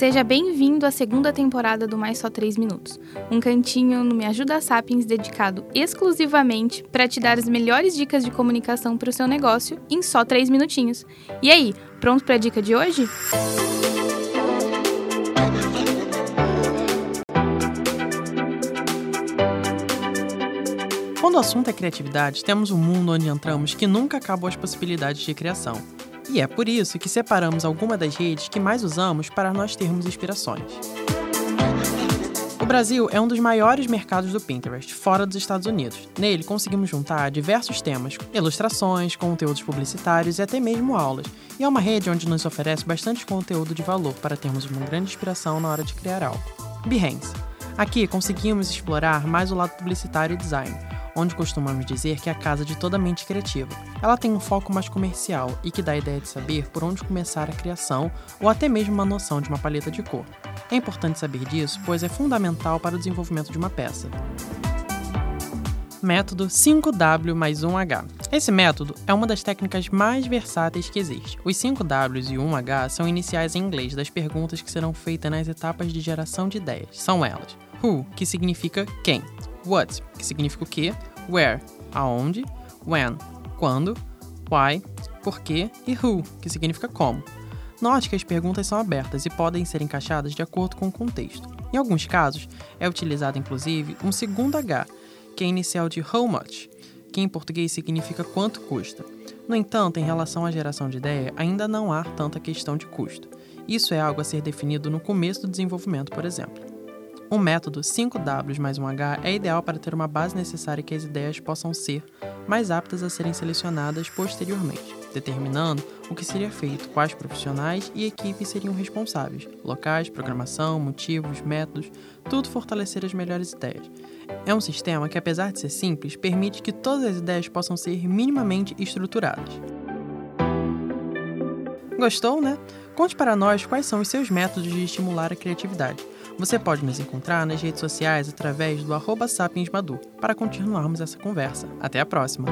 Seja bem-vindo à segunda temporada do Mais Só 3 Minutos, um cantinho no Me Ajuda Sapiens dedicado exclusivamente para te dar as melhores dicas de comunicação para o seu negócio em só 3 minutinhos. E aí, pronto para a dica de hoje? Quando o assunto é criatividade, temos um mundo onde entramos que nunca acabam as possibilidades de criação. E é por isso que separamos algumas das redes que mais usamos para nós termos inspirações. O Brasil é um dos maiores mercados do Pinterest, fora dos Estados Unidos. Nele conseguimos juntar diversos temas, ilustrações, conteúdos publicitários e até mesmo aulas. E é uma rede onde nos oferece bastante conteúdo de valor para termos uma grande inspiração na hora de criar algo. Behance. Aqui conseguimos explorar mais o lado publicitário e design, onde costumamos dizer que é a casa de toda mente criativa. Ela tem um foco mais comercial e que dá a ideia de saber por onde começar a criação ou até mesmo uma noção de uma paleta de cor. É importante saber disso, pois é fundamental para o desenvolvimento de uma peça. Método 5W mais 1H. Esse método é uma das técnicas mais versáteis que existe. Os 5Ws e o 1H são iniciais em inglês das perguntas que serão feitas nas etapas de geração de ideias. São elas: Who, que significa quem, What, que significa o que, Where, aonde, When, quando, Why, por quê e Who, que significa como. Note que as perguntas são abertas e podem ser encaixadas de acordo com o contexto. Em alguns casos, é utilizado inclusive um segundo H, que é inicial de how much, que em português significa quanto custa. No entanto, em relação à geração de ideia, ainda não há tanta questão de custo. Isso é algo a ser definido no começo do desenvolvimento, por exemplo. O método 5W mais 1H é ideal para ter uma base necessária que as ideias possam ser mais aptas a serem selecionadas posteriormente, determinando o que seria feito, quais profissionais e equipes seriam responsáveis, locais, programação, motivos, métodos, tudo fortalecer as melhores ideias. É um sistema que, apesar de ser simples, permite que todas as ideias possam ser minimamente estruturadas. Gostou, né? Conte para nós quais são os seus métodos de estimular a criatividade. Você pode nos encontrar nas redes sociais através do arroba sapiensmadu para continuarmos essa conversa. Até a próxima!